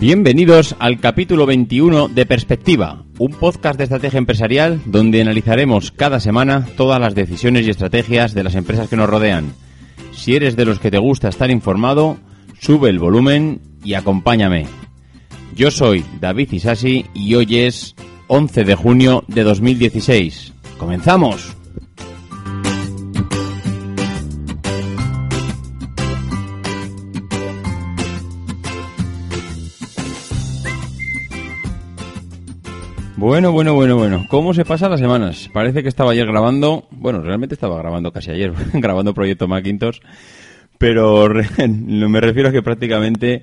Bienvenidos al capítulo 21 de Perspectiva, un podcast de estrategia empresarial donde analizaremos cada semana todas las decisiones y estrategias de las empresas que nos rodean. Si eres de los que te gusta estar informado, sube el volumen y acompáñame. Yo soy David Isasi y hoy es 11 de junio de 2016. ¡Comenzamos! Bueno, bueno, bueno, bueno. ¿Cómo se pasan las semanas? Parece que estaba ayer grabando, bueno, realmente estaba grabando casi ayer, grabando Proyecto Macintosh, pero me refiero a que prácticamente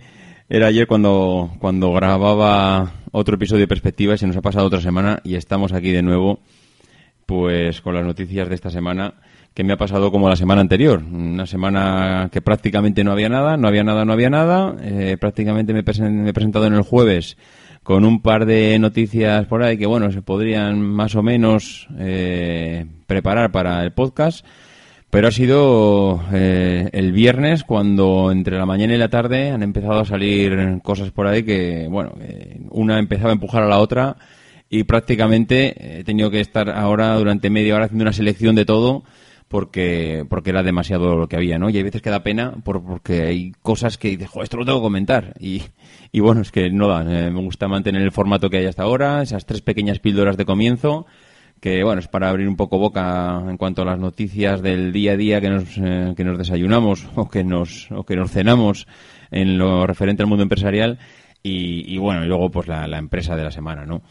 era ayer cuando, cuando grababa otro episodio de Perspectiva y se nos ha pasado otra semana y estamos aquí de nuevo, pues con las noticias de esta semana que me ha pasado como la semana anterior. Una semana que prácticamente no había nada, no había nada, no había nada. Eh, prácticamente me, me he presentado en el jueves con un par de noticias por ahí que, bueno, se podrían más o menos eh, preparar para el podcast. Pero ha sido eh, el viernes cuando entre la mañana y la tarde han empezado a salir cosas por ahí que, bueno, una empezaba a empujar a la otra y prácticamente he tenido que estar ahora durante media hora haciendo una selección de todo porque porque era demasiado lo que había, ¿no? Y hay veces que da pena por, porque hay cosas que dices, esto lo tengo que comentar. Y, y bueno, es que no da. Eh, me gusta mantener el formato que hay hasta ahora, esas tres pequeñas píldoras de comienzo, que bueno, es para abrir un poco boca en cuanto a las noticias del día a día que nos, eh, que nos desayunamos o que nos, o que nos cenamos en lo referente al mundo empresarial. Y, y bueno, y luego pues la, la empresa de la semana, ¿no?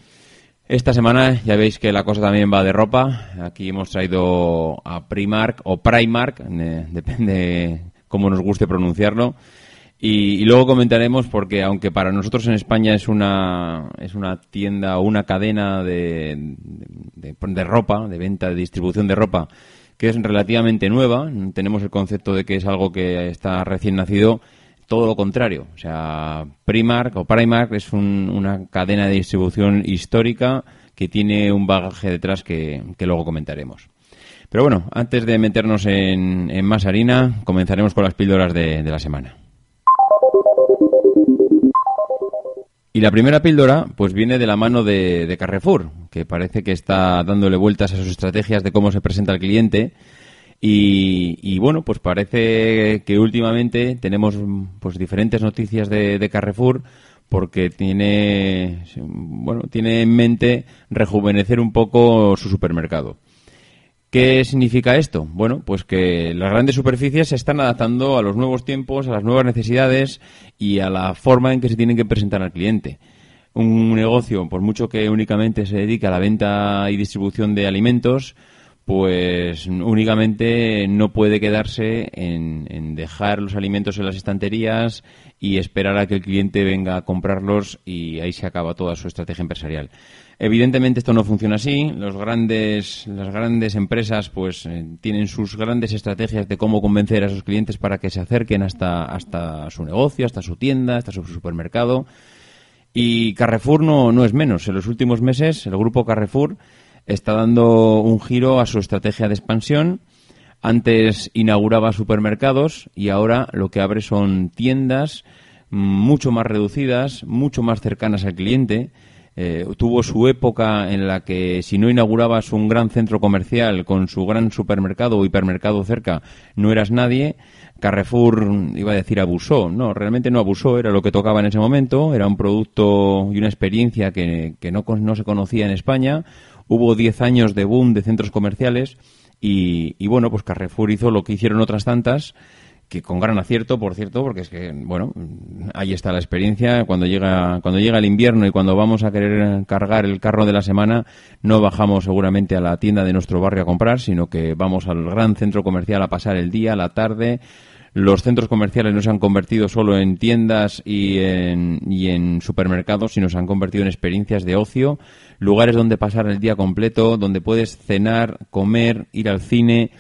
Esta semana ya veis que la cosa también va de ropa. Aquí hemos traído a Primark o Primark, eh, depende cómo nos guste pronunciarlo. Y, luego comentaremos porque aunque para nosotros en España es una es una tienda o una cadena de, de, ropa, de venta, de distribución de ropa, que es relativamente nueva, tenemos el concepto de que es algo que está recién nacido todo lo contrario. O sea, Primark o Primark es una cadena de distribución histórica que tiene un bagaje detrás que, luego comentaremos. Pero bueno, antes de meternos en, más harina, comenzaremos con las píldoras de, la semana. Y la primera píldora, pues viene de la mano de, Carrefour, que parece que está dándole vueltas a sus estrategias de cómo se presenta al cliente y, bueno, pues parece que últimamente tenemos pues diferentes noticias de, Carrefour porque tiene bueno tiene en mente rejuvenecer un poco su supermercado. ¿Qué significa esto? Bueno, pues que las grandes superficies se están adaptando a los nuevos tiempos, a las nuevas necesidades y a la forma en que se tienen que presentar al cliente. Un negocio, por mucho que únicamente se dedique a la venta y distribución de alimentos, pues únicamente no puede quedarse en, dejar los alimentos en las estanterías y esperar a que el cliente venga a comprarlos y ahí se acaba toda su estrategia empresarial. Evidentemente esto no funciona así. Los grandes, las grandes empresas pues eh, tienen sus grandes estrategias de cómo convencer a sus clientes para que se acerquen hasta, hasta su negocio, hasta su tienda, hasta su supermercado. Y Carrefour no, no es menos. En los últimos meses el grupo Carrefour está dando un giro a su estrategia de expansión. Antes inauguraba supermercados y ahora lo que abre son tiendas mucho más reducidas, mucho más cercanas al cliente. Eh, tuvo su época en la que si no inaugurabas un gran centro comercial con su gran supermercado o hipermercado cerca, no eras nadie. Carrefour, iba a decir, abusó. No, realmente no abusó, era lo que tocaba en ese momento, era un producto y una experiencia que, que no, no se conocía en España hubo 10 años de boom de centros comerciales y, bueno, pues Carrefour hizo lo que hicieron otras tantas, que con gran acierto, por cierto, porque es que, bueno, ahí está la experiencia. Cuando llega, cuando llega el invierno y cuando vamos a querer cargar el carro de la semana, no bajamos seguramente a la tienda de nuestro barrio a comprar, sino que vamos al gran centro comercial a pasar el día, la tarde, los centros comerciales no se han convertido solo en tiendas y en, y en supermercados, sino se han convertido en experiencias de ocio, lugares donde pasar el día completo, donde puedes cenar, comer, ir al cine,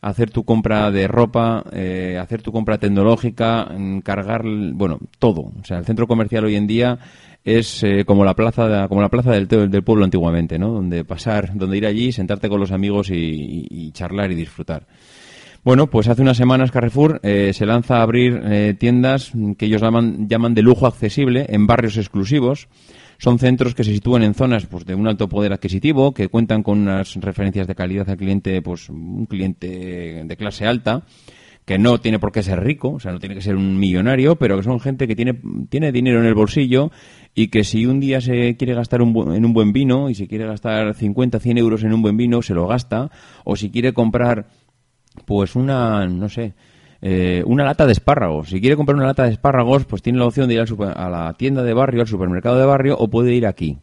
hacer tu compra de ropa, eh, hacer tu compra tecnológica, cargar, bueno, todo. O sea, el centro comercial hoy en día es eh, como la plaza como la plaza del, del pueblo antiguamente, ¿no? Donde pasar, donde ir allí, sentarte con los amigos y charlar y disfrutar. Bueno, pues hace unas semanas Carrefour eh, se lanza a abrir tiendas que ellos llaman de lujo accesible en barrios exclusivos. Son centros que se sitúan en zonas pues, de un alto poder adquisitivo, que cuentan con unas referencias de calidad al cliente, pues un cliente de clase alta, que no tiene por qué ser rico, o sea, no tiene que ser un millonario, pero que son gente que tiene, tiene dinero en el bolsillo y que si un día se quiere gastar un en un buen vino y si quiere gastar 50, 100 euros en un buen vino, se lo gasta, o si quiere comprar pues una, no sé, eh, una lata de espárragos. Si quiere comprar una lata de espárragos, pues tiene la opción de ir a la tienda de barrio, al supermercado de barrio, o puede ir aquí.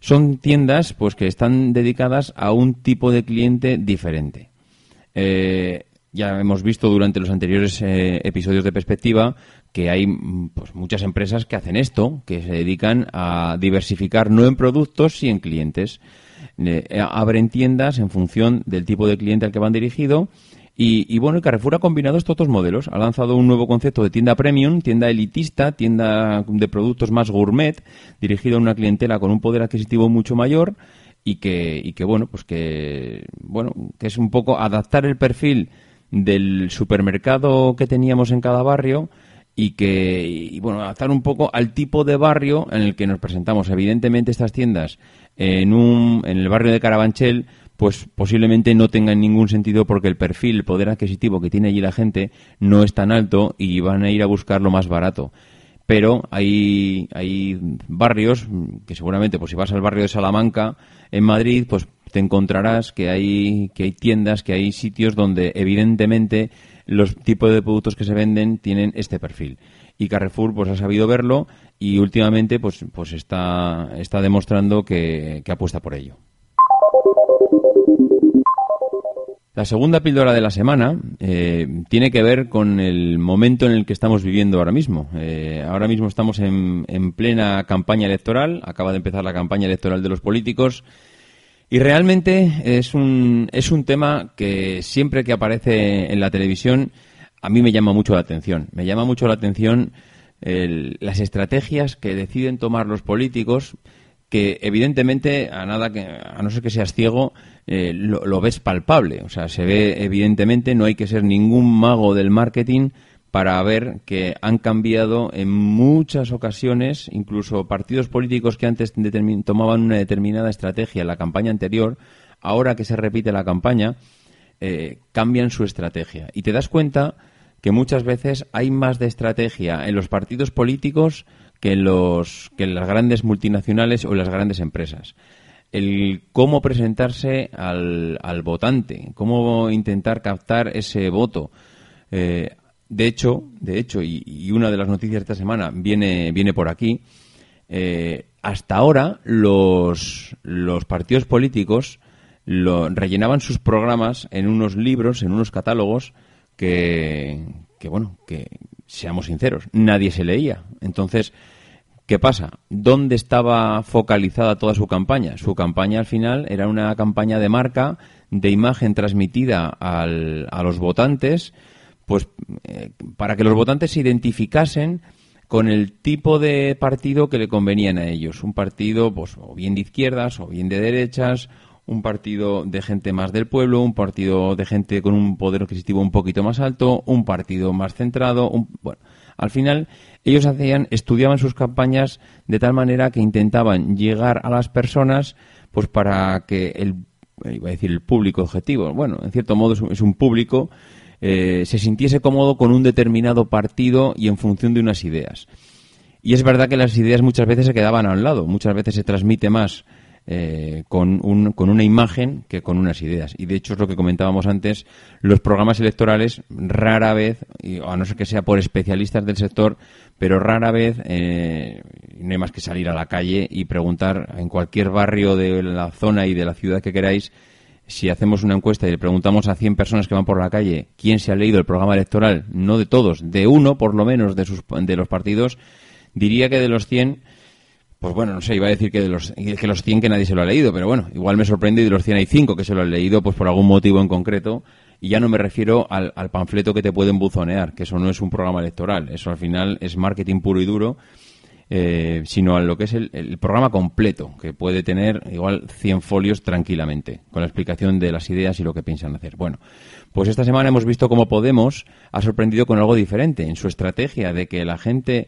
Son tiendas, pues, que están dedicadas a un tipo de cliente diferente. Eh, ya hemos visto durante los anteriores eh, episodios de perspectiva que hay pues, muchas empresas que hacen esto, que se dedican a diversificar no en productos, sino en clientes. abren tiendas en función del tipo de cliente al que van dirigido y, y, bueno, Carrefour ha combinado estos dos modelos. Ha lanzado un nuevo concepto de tienda premium, tienda elitista, tienda de productos más gourmet, dirigido a una clientela con un poder adquisitivo mucho mayor y que, y que bueno, pues que, bueno, que es un poco adaptar el perfil del supermercado que teníamos en cada barrio y que, y, bueno, adaptar un poco al tipo de barrio en el que nos presentamos. Evidentemente estas tiendas en un, en el barrio de Carabanchel pues posiblemente no tengan ningún sentido porque el perfil, el poder adquisitivo que tiene allí la gente no es tan alto y van a ir a buscar lo más barato. Pero hay, hay barrios que seguramente, pues si vas al barrio de Salamanca, en Madrid, pues te encontrarás que hay, que hay tiendas, que hay sitios donde evidentemente los tipos de productos que se venden tienen este perfil. Y Carrefour pues ha sabido verlo y últimamente pues, pues está, está demostrando que apuesta por ello. La segunda píldora de la semana eh, tiene que ver con el momento en el que estamos viviendo ahora mismo. Eh, ahora mismo estamos en, plena campaña electoral, acaba de empezar la campaña electoral de los políticos y realmente es un, es un tema que siempre que aparece en la televisión a mí me llama mucho la atención. Me llama mucho la atención las estrategias que deciden tomar los políticos que evidentemente a nada que a no ser que seas ciego eh, lo, ves palpable o sea se ve evidentemente no hay que ser ningún mago del marketing para ver que han cambiado en muchas ocasiones incluso partidos políticos que antes tomaban una determinada estrategia en la campaña anterior ahora que se repite la campaña eh, cambian su estrategia y te das cuenta que muchas veces hay más de estrategia en los partidos políticos que en, los, que las grandes multinacionales o en las grandes empresas. El cómo presentarse al, al votante, cómo intentar captar ese voto. Eh, de hecho, de hecho y, una de las noticias de esta semana viene, viene por aquí, eh, hasta ahora los, los partidos políticos lo, rellenaban sus programas en unos libros, en unos catálogos que, que, bueno, que seamos sinceros, nadie se leía. Entonces, ¿Qué pasa? ¿Dónde estaba focalizada toda su campaña? Su campaña al final era una campaña de marca, de imagen transmitida al, a los votantes, pues eh, para que los votantes se identificasen con el tipo de partido que le convenían a ellos. Un partido, pues, o bien de izquierdas o bien de derechas, un partido de gente más del pueblo, un partido de gente con un poder adquisitivo un poquito más alto, un partido más centrado, bueno, al final ellos hacían, estudiaban sus campañas de tal manera que intentaban llegar a las personas, pues para que el, iba a decir el público objetivo, bueno, en cierto modo es un, público, eh, se sintiese cómodo con un determinado partido y en función de unas ideas. Y es verdad que las ideas muchas veces se quedaban a un lado, muchas veces se transmite más eh, con, un, con una imagen que con unas ideas. Y de hecho es lo que comentábamos antes, los programas electorales rara vez, a no ser que sea por especialistas del sector, pero rara vez eh, no hay más que salir a la calle y preguntar en cualquier barrio de la zona y de la ciudad que queráis, si hacemos una encuesta y le preguntamos a 100 personas que van por la calle quién se ha leído el programa electoral, no de todos, de uno por lo menos de, sus, de los partidos, diría que de los 100 pues bueno, no sé, iba a decir que de los, que los 100 que nadie se lo ha leído, pero bueno, igual me sorprende y de los 100 hay 5 que se lo han leído, pues por algún motivo en concreto. Y ya no me refiero al, panfleto que te pueden buzonear, que eso no es un programa electoral, eso al final es marketing puro y duro. eh, sino a lo que es el, programa completo, que puede tener igual 100 folios tranquilamente, con la explicación de las ideas y lo que piensan hacer. Bueno, pues esta semana hemos visto cómo Podemos ha sorprendido con algo diferente en su estrategia de que la gente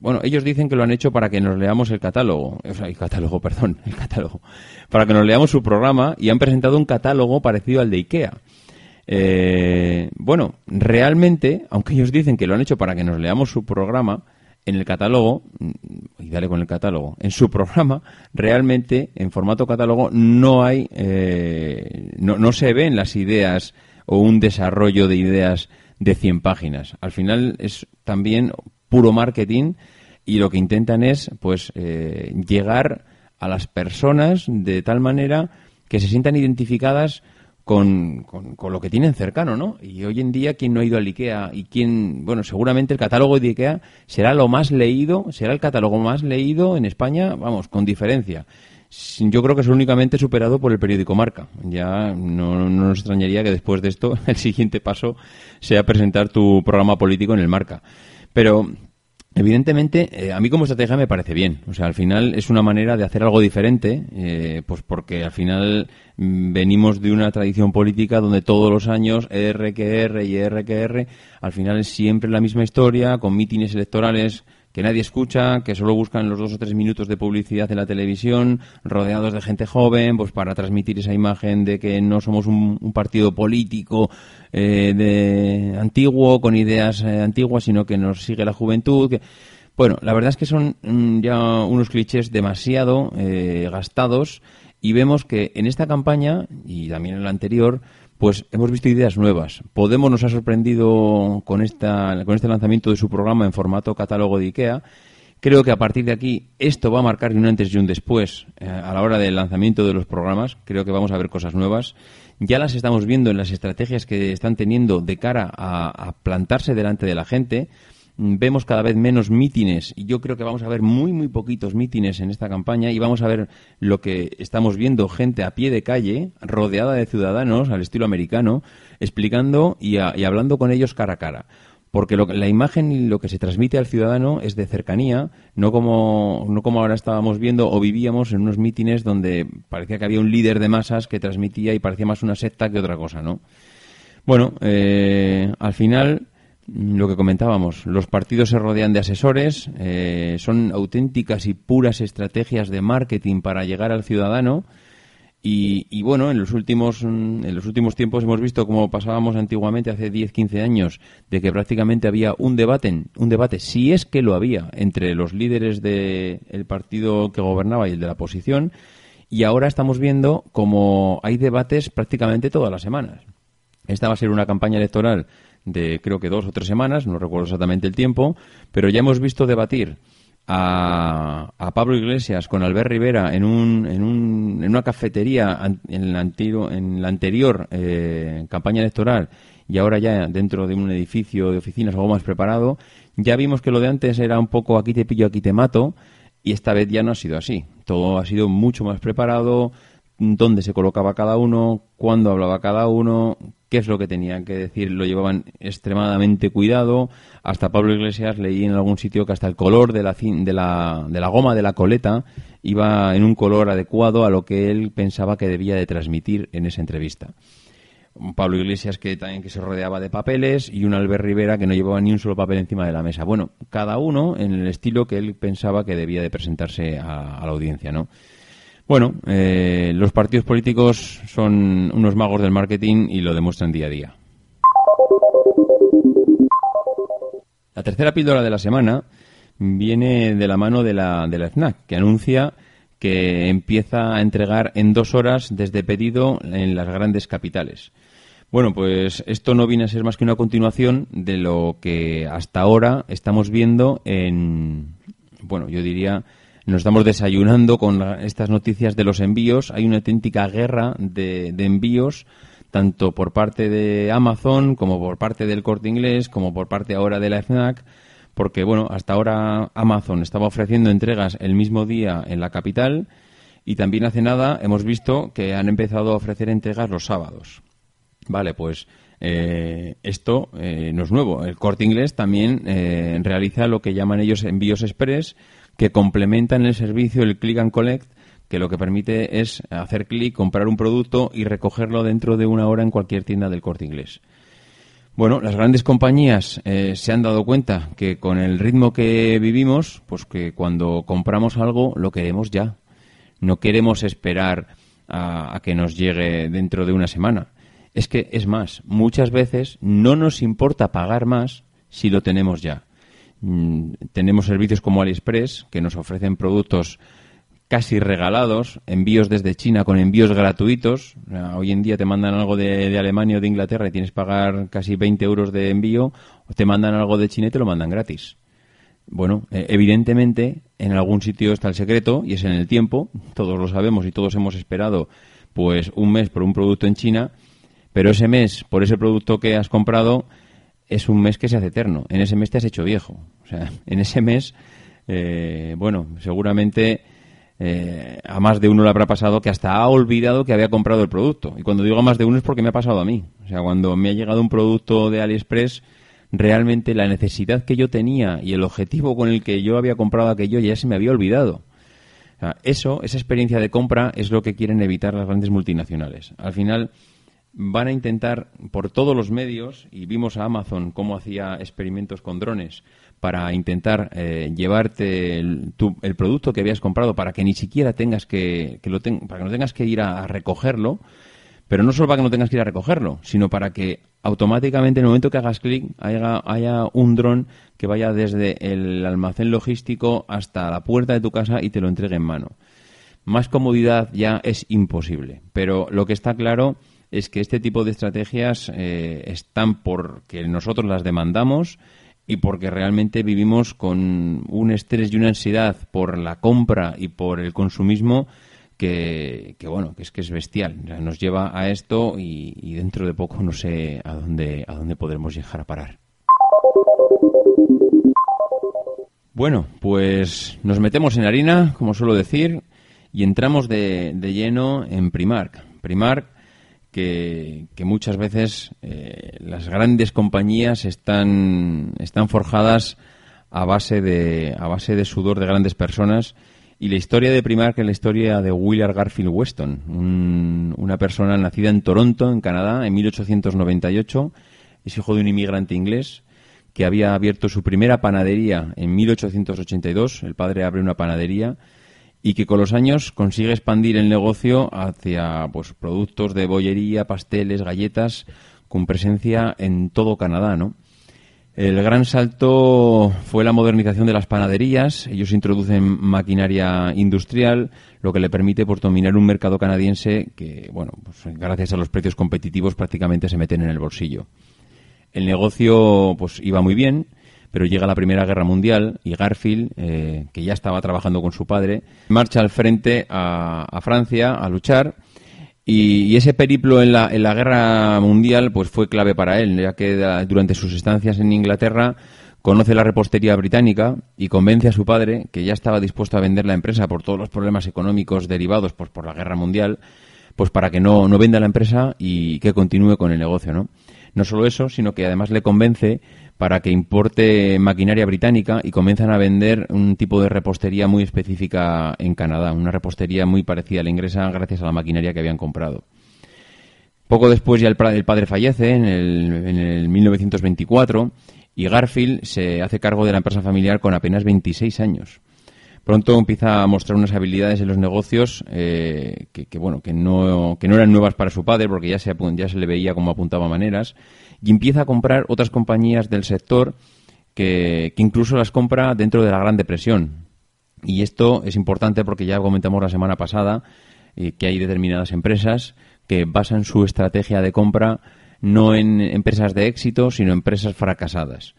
bueno, ellos dicen que lo han hecho para que nos leamos el catálogo, el catálogo, perdón, el catálogo, para que nos leamos su programa y han presentado un catálogo parecido al de IKEA. Eh, bueno, realmente, aunque ellos dicen que lo han hecho para que nos leamos su programa, en el catálogo, mm, y dale con el catálogo, en su programa, realmente, en formato catálogo, no hay, eh, no, no se ven las ideas o un desarrollo de ideas de 100 páginas. Al final es también puro marketing y lo que intentan es pues eh, llegar a las personas de tal manera que se sientan identificadas con, con, lo que tienen cercano, ¿no? Y hoy en día, quien no ha ido al IKEA y quien, bueno, seguramente el catálogo de IKEA será lo más leído, será el catálogo más leído en España, vamos, con diferencia. Yo creo que es únicamente superado por el periódico Marca. Ya no, no nos extrañaría que después de esto el siguiente paso sea presentar tu programa político en el Marca. Pero Evidentemente, eh, a mí como estrategia me parece bien. O sea, al final es una manera de hacer algo diferente, eh, pues porque al final mm, venimos de una tradición política donde todos los años RQR y RQR, al final es siempre la misma historia, con mítines electorales que nadie escucha, que solo buscan los dos o tres minutos de publicidad en la televisión, rodeados de gente joven, pues para transmitir esa imagen de que no somos un, partido político eh, de antiguo, con ideas eh, antiguas, sino que nos sigue la juventud. Bueno, la verdad es que son mm, ya unos clichés demasiado eh, gastados y vemos que en esta campaña y también en la anterior pues hemos visto ideas nuevas. Podemos nos ha sorprendido con, esta, con este lanzamiento de su programa en formato catálogo de IKEA. Creo que a partir de aquí esto va a marcar un antes y un después eh, a la hora del lanzamiento de los programas. Creo que vamos a ver cosas nuevas. Ya las estamos viendo en las estrategias que están teniendo de cara a plantarse delante de la gente vemos cada vez menos mítines y yo creo que vamos a ver muy muy poquitos mítines en esta campaña y vamos a ver lo que estamos viendo gente a pie de calle rodeada de ciudadanos al estilo americano explicando y, hablando con ellos cara a cara porque la imagen y lo que se transmite al ciudadano es de cercanía, no como, no como ahora estábamos viendo o vivíamos en unos mítines donde parecía que había un líder de masas que transmitía y parecía más una secta que otra cosa, ¿no? Bueno, eh, al final lo que comentábamos, los partidos se rodean de asesores, eh, son auténticas y puras estrategias de marketing para llegar al ciudadano. Y, bueno, en los últimos en los últimos tiempos hemos visto como pasábamos antiguamente hace 10, 15 años de que prácticamente había un debate, un debate si es que lo había entre los líderes del partido que gobernaba y el de la oposición y ahora estamos viendo como hay debates prácticamente todas las semanas. Esta va a ser una campaña electoral de creo que dos o tres semanas, no recuerdo exactamente el tiempo, pero ya hemos visto debatir a, a Pablo Iglesias con Albert Rivera en, un, en, un, en una cafetería en la, en la anterior eh, campaña electoral y ahora ya dentro de un edificio de oficinas algo más preparado, ya vimos que lo de antes era un poco aquí te pillo, aquí te mato, y esta vez ya no ha sido así. Todo ha sido mucho más preparado, dónde se colocaba cada uno, cuándo hablaba cada uno, qué es lo que tenían que decir, lo llevaban extremadamente cuidado. Hasta Pablo Iglesias leí en algún sitio que hasta el color de la, de la, de la goma de la coleta iba en un color adecuado a lo que él pensaba que debía de transmitir en esa entrevista. Pablo Iglesias que también que se rodeaba de papeles y un Albert Rivera que no llevaba ni un solo papel encima de la mesa. Bueno, cada uno en el estilo que él pensaba que debía de presentarse a la audiencia, ¿no? Bueno, eh, los partidos políticos son unos magos del marketing y lo demuestran día a día. La tercera píldora de la semana viene de la mano de la, de la FNAC, que anuncia que empieza a entregar en dos horas desde pedido en las grandes capitales. Bueno, pues esto no viene a ser más que una continuación de lo que hasta ahora estamos viendo en, bueno, yo diría nos estamos desayunando con estas noticias de los envíos. Hay una auténtica guerra de, envíos, tanto por parte de Amazon como por parte del Corte Inglés, como por parte ahora de la FNAC, porque bueno, hasta ahora Amazon estaba ofreciendo entregas el mismo día en la capital y también hace nada hemos visto que han empezado a ofrecer entregas los sábados. Vale, pues eh, esto eh, no es nuevo. El Corte Inglés también eh, realiza lo que llaman ellos envíos express, que complementan el servicio el click and collect que lo que permite es hacer clic, comprar un producto y recogerlo dentro de una hora en cualquier tienda del corte inglés. Bueno, las grandes compañías eh, se han dado cuenta que con el ritmo que vivimos, pues que cuando compramos algo lo queremos ya. No queremos esperar a, que nos llegue dentro de una semana. Es que, es más, muchas veces no nos importa pagar más si lo tenemos ya. Mm, tenemos servicios como AliExpress que nos ofrecen productos casi regalados, envíos desde China con envíos gratuitos. hoy en día te mandan algo de, Alemania o de Inglaterra y tienes que pagar casi 20 euros de envío, o te mandan algo de China y te lo mandan gratis. Bueno, eh, evidentemente en algún sitio está el secreto y es en el tiempo, todos lo sabemos y todos hemos esperado pues un mes por un producto en China, pero ese mes por ese producto que has comprado es un mes que se hace eterno. En ese mes te has hecho viejo. O sea, en ese mes, eh, bueno, seguramente eh, a más de uno le habrá pasado que hasta ha olvidado que había comprado el producto. Y cuando digo a más de uno es porque me ha pasado a mí. O sea, cuando me ha llegado un producto de AliExpress, realmente la necesidad que yo tenía y el objetivo con el que yo había comprado aquello ya se me había olvidado. eso, esa experiencia de compra es lo que quieren evitar las grandes multinacionales. Al final van a intentar por todos los medios, y vimos a Amazon cómo hacía experimentos con drones, para intentar eh, llevarte el, producto que habías comprado para que ni siquiera tengas que, lo para que no tengas que ir a, recogerlo, pero no solo para que no tengas que ir a recogerlo, sino para que automáticamente en el momento que hagas clic haya, haya un dron que vaya desde el almacén logístico hasta la puerta de tu casa y te lo entregue en mano. Más comodidad ya es imposible, pero lo que está claro es que este tipo de estrategias eh, están porque nosotros las demandamos y porque realmente vivimos con un estrés y una ansiedad por la compra y por el consumismo que, bueno, que es que es bestial. nos lleva a esto y, dentro de poco no sé a dónde, a dónde podremos llegar a parar. Bueno, pues nos metemos en harina, como suelo decir, y entramos de, de lleno en Primark. Primark que, muchas veces eh, las grandes compañías están, están forjadas a base, de, a base de sudor de grandes personas. Y la historia de Primark es la historia de Willard Garfield Weston, una persona nacida en Toronto, en Canadá, en 1898. Es hijo de un inmigrante inglés que había abierto su primera panadería en 1882. El padre abre una panadería y que con los años consigue expandir el negocio hacia pues, productos de bollería, pasteles, galletas, con presencia en todo Canadá, ¿no? El gran salto fue la modernización de las panaderías. Ellos introducen maquinaria industrial, lo que le permite pues, dominar un mercado canadiense que, bueno, pues, gracias a los precios competitivos prácticamente se meten en el bolsillo. El negocio pues iba muy bien pero llega la Primera Guerra Mundial y Garfield, eh, que ya estaba trabajando con su padre, marcha al frente a, Francia a luchar. Y, ese periplo en la, en la, guerra mundial pues fue clave para él, ya que durante sus estancias en Inglaterra conoce la repostería británica y convence a su padre, que ya estaba dispuesto a vender la empresa por todos los problemas económicos derivados pues, por la guerra mundial, pues para que no, no venda la empresa y que continúe con el negocio, ¿no? No solo eso, sino que además le convence para que importe maquinaria británica y comienzan a vender un tipo de repostería muy específica en Canadá, una repostería muy parecida a la inglesa gracias a la maquinaria que habían comprado. Poco después ya el, padre fallece en el, en el 1924 y Garfield se hace cargo de la empresa familiar con apenas 26 años. Pronto empieza a mostrar unas habilidades en los negocios eh, que, bueno que no, que no eran nuevas para su padre porque ya se, ya se le veía como apuntaba maneras y empieza a comprar otras compañías del sector que, incluso las compra dentro de la Gran Depresión. Y esto es importante porque ya comentamos la semana pasada eh, que hay determinadas empresas que basan su estrategia de compra no en empresas de éxito, sino en empresas fracasadas.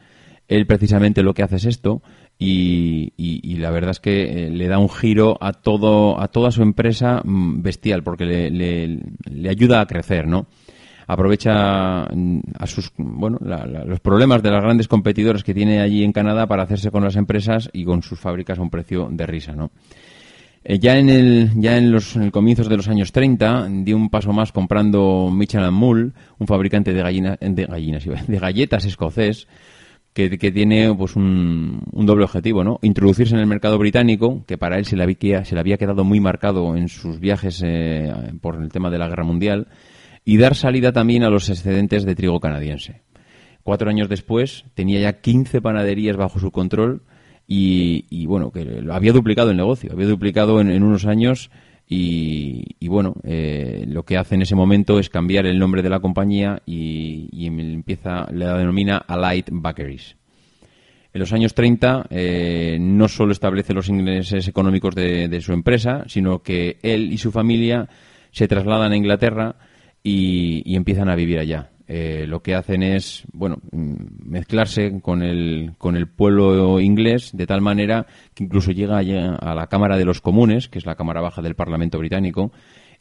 Él precisamente lo que hace es esto y, la verdad es que eh, le da un giro a todo a toda su empresa mm, bestial porque le, le ayuda a crecer, ¿no? aprovecha mm, a sus bueno los problemas de las grandes competidoras que tiene allí en Canadá para hacerse con las empresas y con sus fábricas a un precio de risa, ¿no? Eh, ya en el ya en los comienzos de los años 30 dio un paso más comprando Michelin Mull, un fabricante de gallinas de gallinas de galletas escocés que, tiene pues un, doble objetivo, ¿no? Introducirse en el mercado británico, que para él se le había, se le había quedado muy marcado en sus viajes eh, por el tema de la guerra mundial, y dar salida también a los excedentes de trigo canadiense. Cuatro años después tenía ya 15 panaderías bajo su control y, bueno, que había duplicado el negocio, había duplicado en, unos años y, bueno, eh, lo que hace en ese momento es cambiar el nombre de la compañía y, empieza, la denomina Alight Bakeries. En los años 30 eh, no solo establece los ingresos económicos de, su empresa, sino que él y su familia se trasladan a Inglaterra y empiezan a vivir allá. Eh, lo que hacen es, bueno, mm, mezclarse con el, con el pueblo inglés de tal manera que incluso llega a la Cámara de los Comunes, que es la Cámara Baja del Parlamento Británico,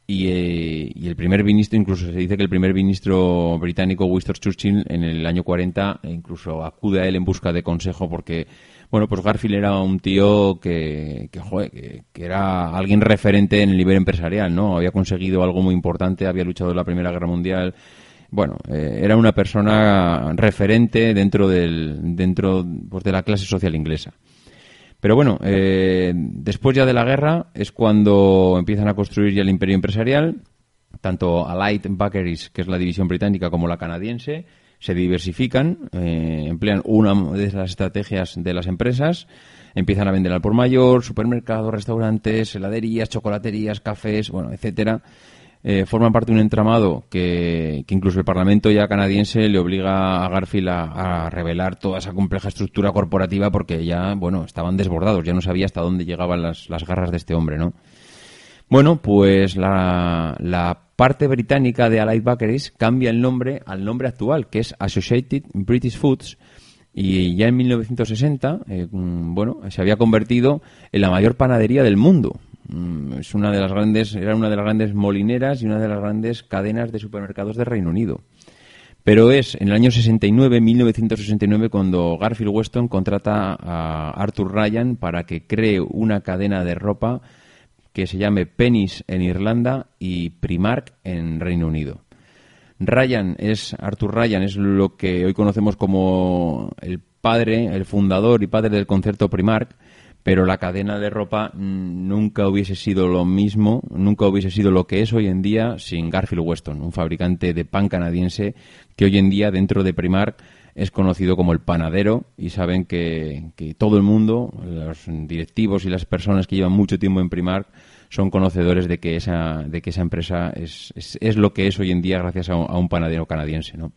y, eh, y, el primer ministro, incluso se dice que el primer ministro británico, Winston Churchill, en el año 40, incluso acude a él en busca de consejo porque, bueno, pues Garfield era un tío que, que, que, era alguien referente en el nivel empresarial, ¿no? Había conseguido algo muy importante, había luchado en la Primera Guerra Mundial, bueno, eh, era una persona referente dentro del dentro pues, de la clase social inglesa. Pero bueno, eh, después ya de la guerra es cuando empiezan a construir ya el imperio empresarial, tanto Allied Bakeries, que es la división británica, como la canadiense, se diversifican, eh, emplean una de las estrategias de las empresas, empiezan a vender al por mayor, supermercados, restaurantes, heladerías, chocolaterías, cafés, bueno, etcétera eh, forman parte de un entramado que, incluso el Parlamento ya canadiense le obliga a Garfield a, revelar toda esa compleja estructura corporativa porque ya, bueno, estaban desbordados, ya no sabía hasta dónde llegaban las, garras de este hombre, ¿no? Bueno, pues la, parte británica de Allied Bakeries cambia el nombre al nombre actual, que es Associated British Foods, y ya en 1960, eh, mm, bueno, se había convertido en la mayor panadería del mundo. Mm, es una de las grandes, era una de las grandes molineras y una de las grandes cadenas de supermercados de Reino Unido. Pero es en el año 69, 1969, cuando Garfield Weston contrata a Arthur Ryan para que cree una cadena de ropa que se llame Pennies en Irlanda y Primark en Reino Unido. Ryan es Arthur Ryan es lo que hoy conocemos como el padre, el fundador y padre del concepto Primark pero la cadena de ropa nunca hubiese sido lo mismo, nunca hubiese sido lo que es hoy en día sin Garfield Weston, un fabricante de pan canadiense que hoy en día dentro de Primark es conocido como el panadero y saben que, todo el mundo, los directivos y las personas que llevan mucho tiempo en Primark son conocedores de que esa, empresa es, lo que es hoy en día gracias a un, panadero canadiense, ¿no?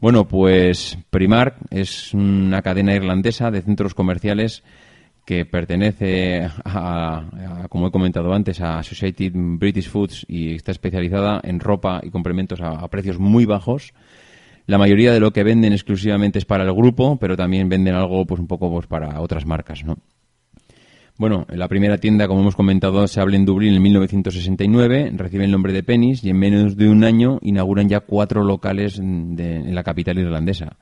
Bueno, pues Primark es una cadena irlandesa de centros comerciales que pertenece a, como he comentado antes, a Associated British Foods y está especializada en ropa y complementos a, precios muy bajos. La mayoría de lo que venden exclusivamente es para el grupo, pero también venden algo pues un poco pues para otras marcas, ¿no? Bueno, la primera tienda, como hemos comentado, se abre en Dublín en 1969, recibe el nombre de Penny's y en menos de un año inauguran ya cuatro locales en la capital irlandesa.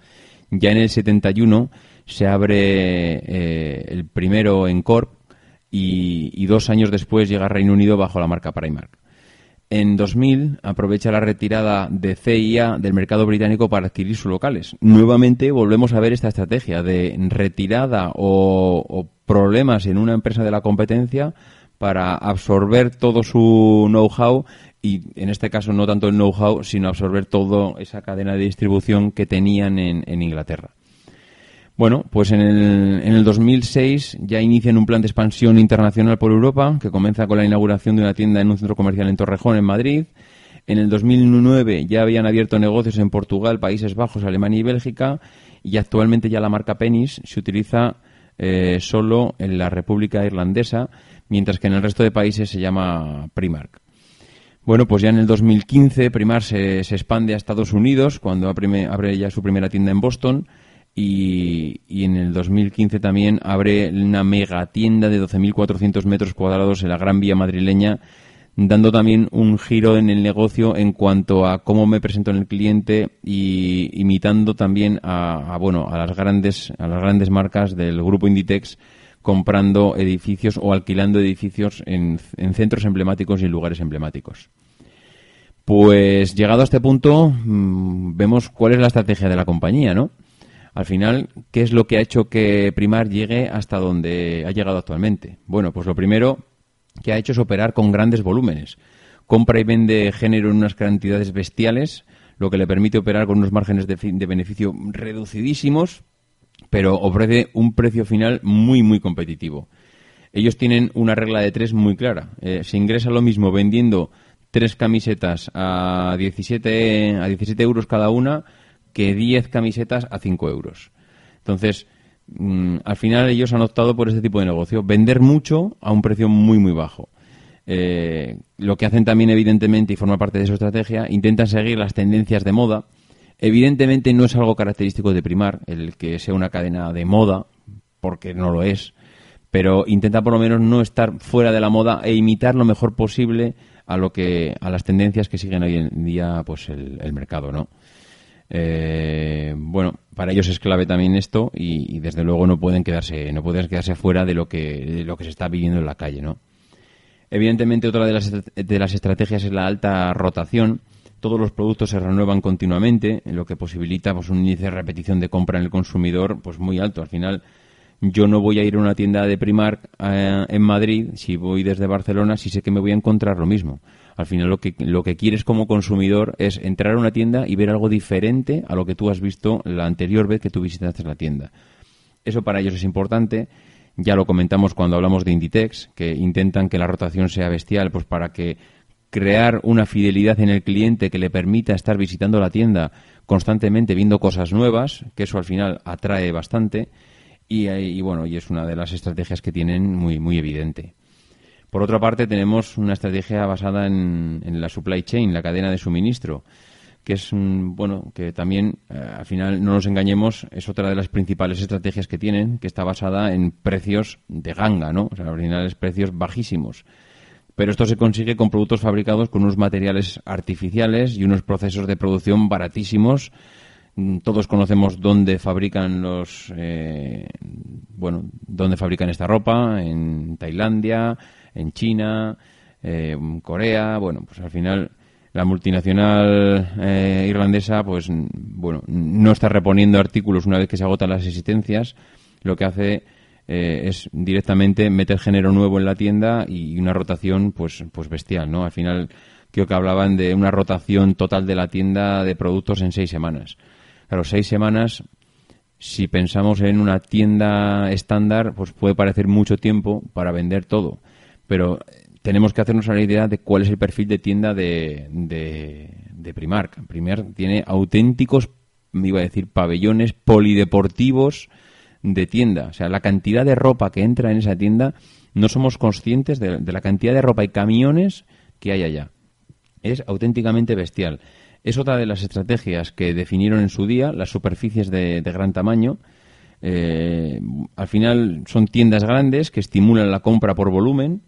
Ya en el 71 se abre eh, el primero en Cork y, dos años después llega a Reino Unido bajo la marca Primark. En 2000 aprovecha la retirada de CIA del mercado británico para adquirir sus locales. Nuevamente volvemos a ver esta estrategia de retirada o, problemas en una empresa de la competencia para absorber todo su know-how y en este caso no tanto el know-how, sino absorber toda esa cadena de distribución que tenían en Inglaterra. Bueno, pues en el, en el 2006 ya inician un plan de expansión internacional por Europa, que comienza con la inauguración de una tienda en un centro comercial en Torrejón, en Madrid. En el 2009 ya habían abierto negocios en Portugal, Países Bajos, Alemania y Bélgica. Y actualmente ya la marca Pennis se utiliza eh, solo en la República Irlandesa, mientras que en el resto de países se llama Primark. Bueno, pues ya en el 2015 Primark se, se expande a Estados Unidos, cuando abre ya su primera tienda en Boston y, en el 2015 también abre una mega tienda de 12.400 metros cuadrados en la Gran Vía madrileña, dando también un giro en el negocio en cuanto a cómo me presento en el cliente y imitando también a, bueno a las grandes a las grandes marcas del grupo Inditex comprando edificios o alquilando edificios en, en centros emblemáticos y lugares emblemáticos. Pues llegado a este punto, mm, vemos cuál es la estrategia de la compañía, ¿no? Al final, ¿qué es lo que ha hecho que Primar llegue hasta donde ha llegado actualmente? Bueno, pues lo primero que ha hecho es operar con grandes volúmenes. Compra y vende género en unas cantidades bestiales, lo que le permite operar con unos márgenes de, de beneficio reducidísimos, pero ofrece un precio final muy, muy competitivo. Ellos tienen una regla de tres muy clara. Eh, se ingresa lo mismo vendiendo tres camisetas a 17, a 17 euros cada una que 10 camisetas a 5 euros. Entonces, mm, al final ellos han optado por este tipo de negocio, vender mucho a un precio muy, muy bajo. Eh, lo que hacen también, evidentemente, y forma parte de su estrategia, intentan seguir las tendencias de moda. Evidentemente no es algo característico de Primar, el que sea una cadena de moda, porque no lo es, pero intenta por lo menos no estar fuera de la moda e imitar lo mejor posible a lo que a las tendencias que siguen hoy en día pues el, mercado no eh, bueno para ellos es clave también esto y, desde luego no pueden quedarse no pueden quedarse fuera de lo que de lo que se está viviendo en la calle no evidentemente otra de las de las estrategias es la alta rotación. Todos los productos se renuevan continuamente lo que posibilita pues un índice de repetición de compra en el consumidor pues muy alto. Al final yo no voy a ir a una tienda de Primark eh, en Madrid, si voy desde Barcelona, si sé que me voy a encontrar lo mismo. Al final lo que, lo que quieres como consumidor es entrar a una tienda y ver algo diferente a lo que tú has visto la anterior vez que tú visitaste la tienda. Eso para ellos es importante. Ya lo comentamos cuando hablamos de Inditex, que intentan que la rotación sea bestial, pues para que crear una fidelidad en el cliente que le permita estar visitando la tienda constantemente viendo cosas nuevas, que eso al final atrae bastante y, bueno, y es una de las estrategias que tienen muy, muy evidente. Por otra parte, tenemos una estrategia basada en, la supply chain, la cadena de suministro, que es, bueno, que también, eh, al final, no nos engañemos, es otra de las principales estrategias que tienen, que está basada en precios de ganga, ¿no? O sea, al final es precios bajísimos. Pero esto se consigue con productos fabricados con unos materiales artificiales y unos procesos de producción baratísimos Mm, todos conocemos dónde fabrican los eh, bueno dónde fabrican esta ropa en Tailandia en China eh, Corea bueno pues al final la multinacional eh, irlandesa pues bueno no está reponiendo artículos una vez que se agotan las existencias. Lo que hace es directamente meter género nuevo en la tienda y una rotación pues pues bestial no al final creo que hablaban de una rotación total de la tienda de productos en seis semanas. Claro, seis semanas, si pensamos en una tienda estándar, pues puede parecer mucho tiempo para vender todo. Pero tenemos que hacernos una idea de cuál es el perfil de tienda de, de, Primark. Primark tiene auténticos, iba a decir, pabellones polideportivos de tienda. O sea, la cantidad de ropa que entra en esa tienda, no somos conscientes de la cantidad de ropa y camiones que hay allá. Es auténticamente bestial. Es otra de las estrategias que definieron en su día las superficies de, gran tamaño. Eh, al final son tiendas grandes que estimulan la compra por volumen.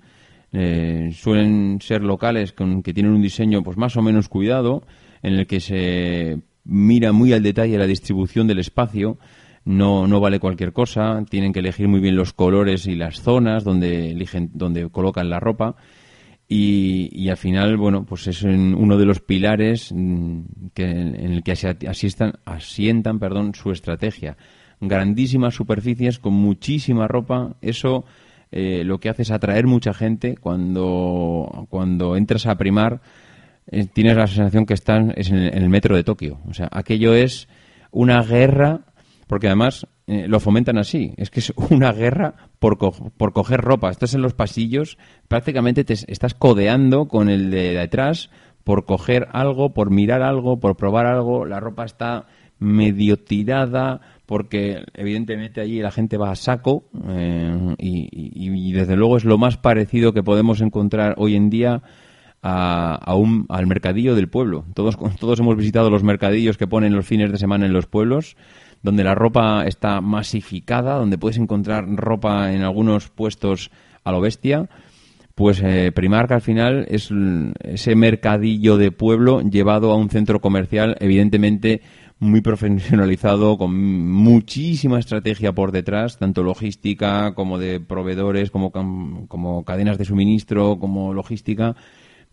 Eh, suelen ser locales con, que tienen un diseño pues más o menos cuidado, en el que se mira muy al detalle la distribución del espacio. No, no vale cualquier cosa, tienen que elegir muy bien los colores y las zonas donde, eligen, donde colocan la ropa y, al final, bueno, pues es uno de los pilares mm, en el que asistan, asientan perdón, su estrategia. Grandísimas superficies con muchísima ropa, eso eh, lo que hace es atraer mucha gente. Cuando, cuando entras a primar, eh, tienes la sensación que están es en el metro de Tokio. O sea, aquello es una guerra, porque además eh, lo fomentan así. Es que es una guerra por, por coger ropa. Estás en los pasillos, prácticamente te estás codeando con el de detrás por coger algo, por mirar algo, por probar algo. La ropa está medio tirada porque evidentemente allí la gente va a saco eh, y, desde luego es lo más parecido que podemos encontrar hoy en día a, un, al mercadillo del pueblo. Todos, todos hemos visitado los mercadillos que ponen los fines de semana en los pueblos donde la ropa está masificada, donde puedes encontrar ropa en algunos puestos a lo bestia, pues eh, Primark al final es ese mercadillo de pueblo llevado a un centro comercial evidentemente muy profesionalizado, con muchísima estrategia por detrás, tanto logística como de proveedores, como, como cadenas de suministro, como logística.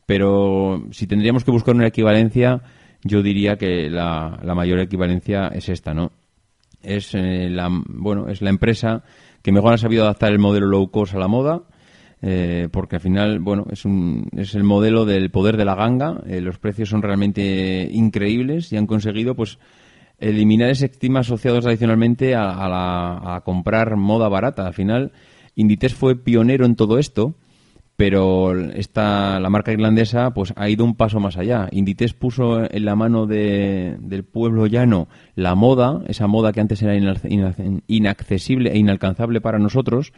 Pero si tendríamos que buscar una equivalencia, yo diría que la, la mayor equivalencia es esta, ¿no? Es eh, la bueno es la empresa que mejor ha sabido adaptar el modelo low cost a la moda. Eh, porque al final, bueno, es, un, es el modelo del poder de la ganga. Eh, los precios son realmente increíbles y han conseguido, pues, eliminar ese estigma asociado tradicionalmente a, a comprar moda barata. Al final, Inditex fue pionero en todo esto pero esta, la marca irlandesa pues ha ido un paso más allá. Inditex puso en la mano de, del pueblo llano la moda, esa moda que antes era inaccesible e inalcanzable para nosotros,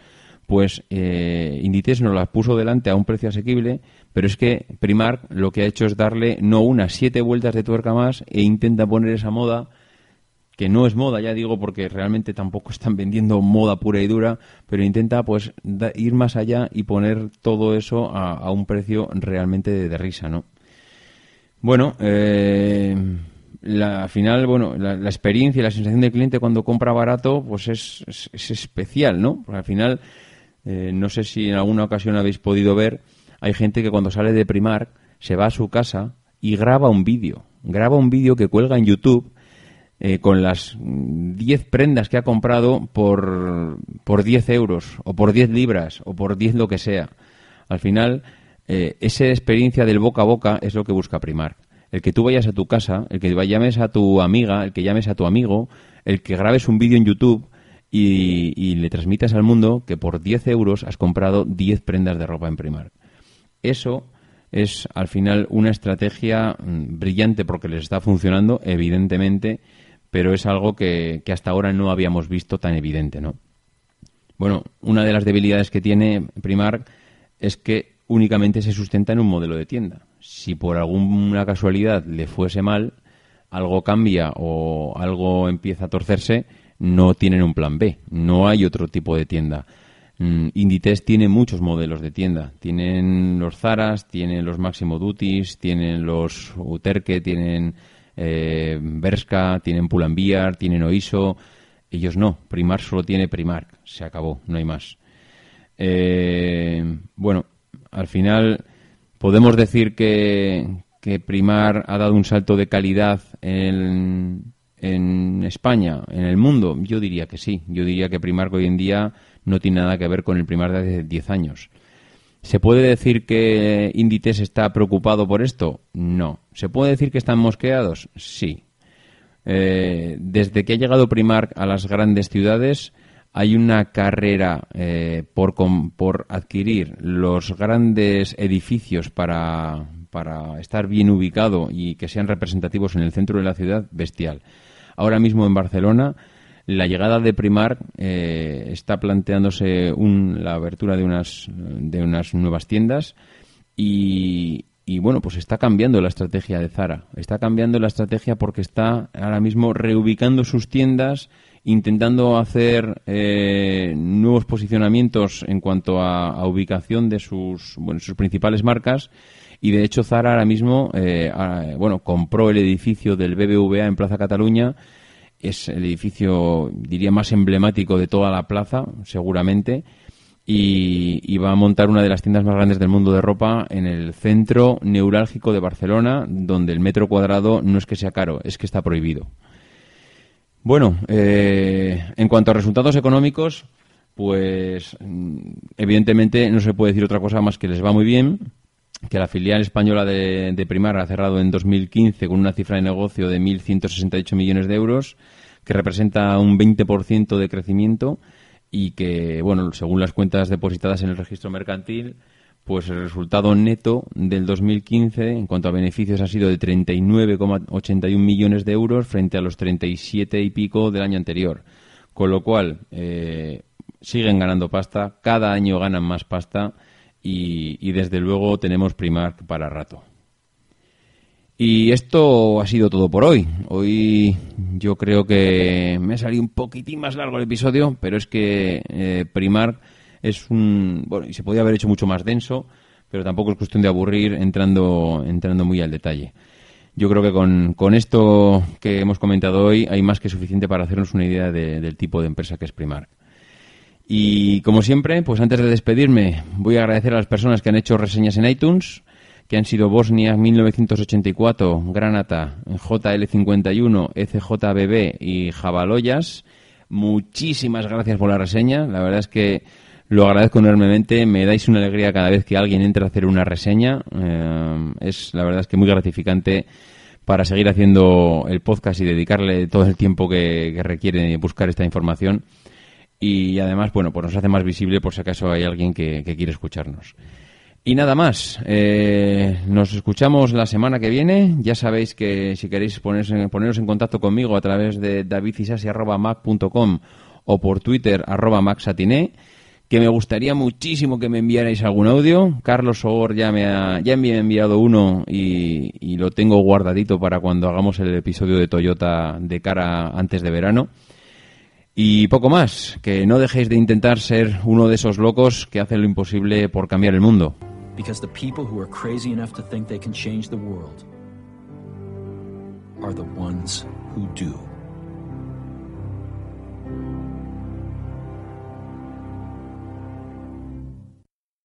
pues eh, Inditex nos la puso delante a un precio asequible, pero es que Primark lo que ha hecho es darle no unas siete vueltas de tuerca más e intenta poner esa moda que no es moda, ya digo, porque realmente tampoco están vendiendo moda pura y dura, pero intenta pues ir más allá y poner todo eso a, un precio realmente de, risa, ¿no? Bueno, eh, la, al final, bueno, la, experiencia y la sensación del cliente cuando compra barato, pues es, es, especial, ¿no? Porque al final, eh, no sé si en alguna ocasión habéis podido ver, hay gente que cuando sale de Primark se va a su casa y graba un vídeo, graba un vídeo que cuelga en YouTube eh, con las 10 prendas que ha comprado por, por 10 euros o por 10 libras o por 10 lo que sea. Al final, eh, esa experiencia del boca a boca es lo que busca Primar. El que tú vayas a tu casa, el que llames a tu amiga, el que llames a tu amigo, el que grabes un vídeo en YouTube y, le transmitas al mundo que por 10 euros has comprado 10 prendas de ropa en Primar. Eso es al final una estrategia mm, brillante porque les está funcionando, evidentemente, pero es algo que, hasta ahora no habíamos visto tan evidente, ¿no? Bueno, una de las debilidades que tiene Primark es que únicamente se sustenta en un modelo de tienda. Si por alguna casualidad le fuese mal, algo cambia o algo empieza a torcerse, no tienen un plan B, no hay otro tipo de tienda. Mm, Inditex tiene muchos modelos de tienda. Tienen los Zaras, tienen los Máximo Duties, tienen los Uterque, tienen eh, Berska, tienen Pull&Bear, tienen Oiso. Ellos no. Primark solo tiene Primark. Se acabó, no hay más. Eh, bueno, al final podemos decir que, que Primar ha dado un salto de calidad en, en España, en el mundo. Yo diría que sí. Yo diría que Primark hoy en día no tiene nada que ver con el Primar de hace 10 años. ¿Se puede decir que Inditex está preocupado por esto? No. ¿Se puede decir que están mosqueados? Sí. Eh, desde que ha llegado Primark a las grandes ciudades hay una carrera eh, por, por, adquirir los grandes edificios para, para estar bien ubicado y que sean representativos en el centro de la ciudad bestial. Ahora mismo en Barcelona la llegada de Primark eh, está planteándose la abertura de unas, de unas nuevas tiendas y, bueno, pues está cambiando la estrategia de Zara. Está cambiando la estrategia porque está ahora mismo reubicando sus tiendas, intentando hacer eh, nuevos posicionamientos en cuanto a, ubicación de sus, sus principales marcas. Y de hecho Zara ahora mismo, eh, bueno, compró el edificio del BBVA en Plaza Cataluña. Es el edificio, diría, más emblemático de toda la plaza, seguramente, y, va a montar una de las tiendas más grandes del mundo de ropa en el centro neurálgico de Barcelona, donde el metro cuadrado no es que sea caro, es que está prohibido. Bueno, eh, en cuanto a resultados económicos, pues mm, evidentemente no se puede decir otra cosa más que les va muy bien, que la filial española de, Primar ha cerrado en 2015 con una cifra de negocio de 1.168 millones de euros, que representa un 20% de crecimiento y que, bueno, según las cuentas depositadas en el registro mercantil, pues el resultado neto del 2015 en cuanto a beneficios ha sido de 39,81 millones de euros frente a los 37 y pico del año anterior. Con lo cual, eh, siguen ganando pasta, cada año ganan más pasta y, desde luego tenemos Primark para rato. Y esto ha sido todo por hoy. Hoy yo creo que me ha salido un poquitín más largo el episodio, pero es que eh, Primark es un... Bueno, y se podía haber hecho mucho más denso, pero tampoco es cuestión de aburrir entrando, entrando muy al detalle. Yo creo que con, con esto que hemos comentado hoy hay más que suficiente para hacernos una idea del tipo de empresa que es Primark. Y como siempre, pues antes de despedirme, voy a agradecer a las personas que han hecho reseñas en iTunes, que han sido Bosnia 1984, Granata, JL51, ECJBB y Jabaloyas. muchísimas gracias por la reseña. La verdad es que lo agradezco enormemente. Me dais una alegría cada vez que alguien entra a hacer una reseña. Eh, es la verdad es que muy gratificante para seguir haciendo el podcast y dedicarle todo el tiempo que, requiere buscar esta información. Y además, bueno, pues nos hace más visible por si acaso hay alguien que, quiere escucharnos. Y nada más, eh, nos escuchamos la semana que viene. Ya sabéis que si queréis ponerse, poneros en contacto conmigo a través de davidisasi.mac.com o por Twitter arroba maxatiné que me gustaría muchísimo que me enviarais algún audio. Carlos Sogor ya me ha, ya me ha enviado uno y, lo tengo guardadito para cuando hagamos el episodio de Toyota de cara antes de verano. Y poco más, que no dejéis de intentar ser uno de esos locos que hacen lo imposible por cambiar el mundo. Because the people who are crazy enough to think they can change the world are the ones who do.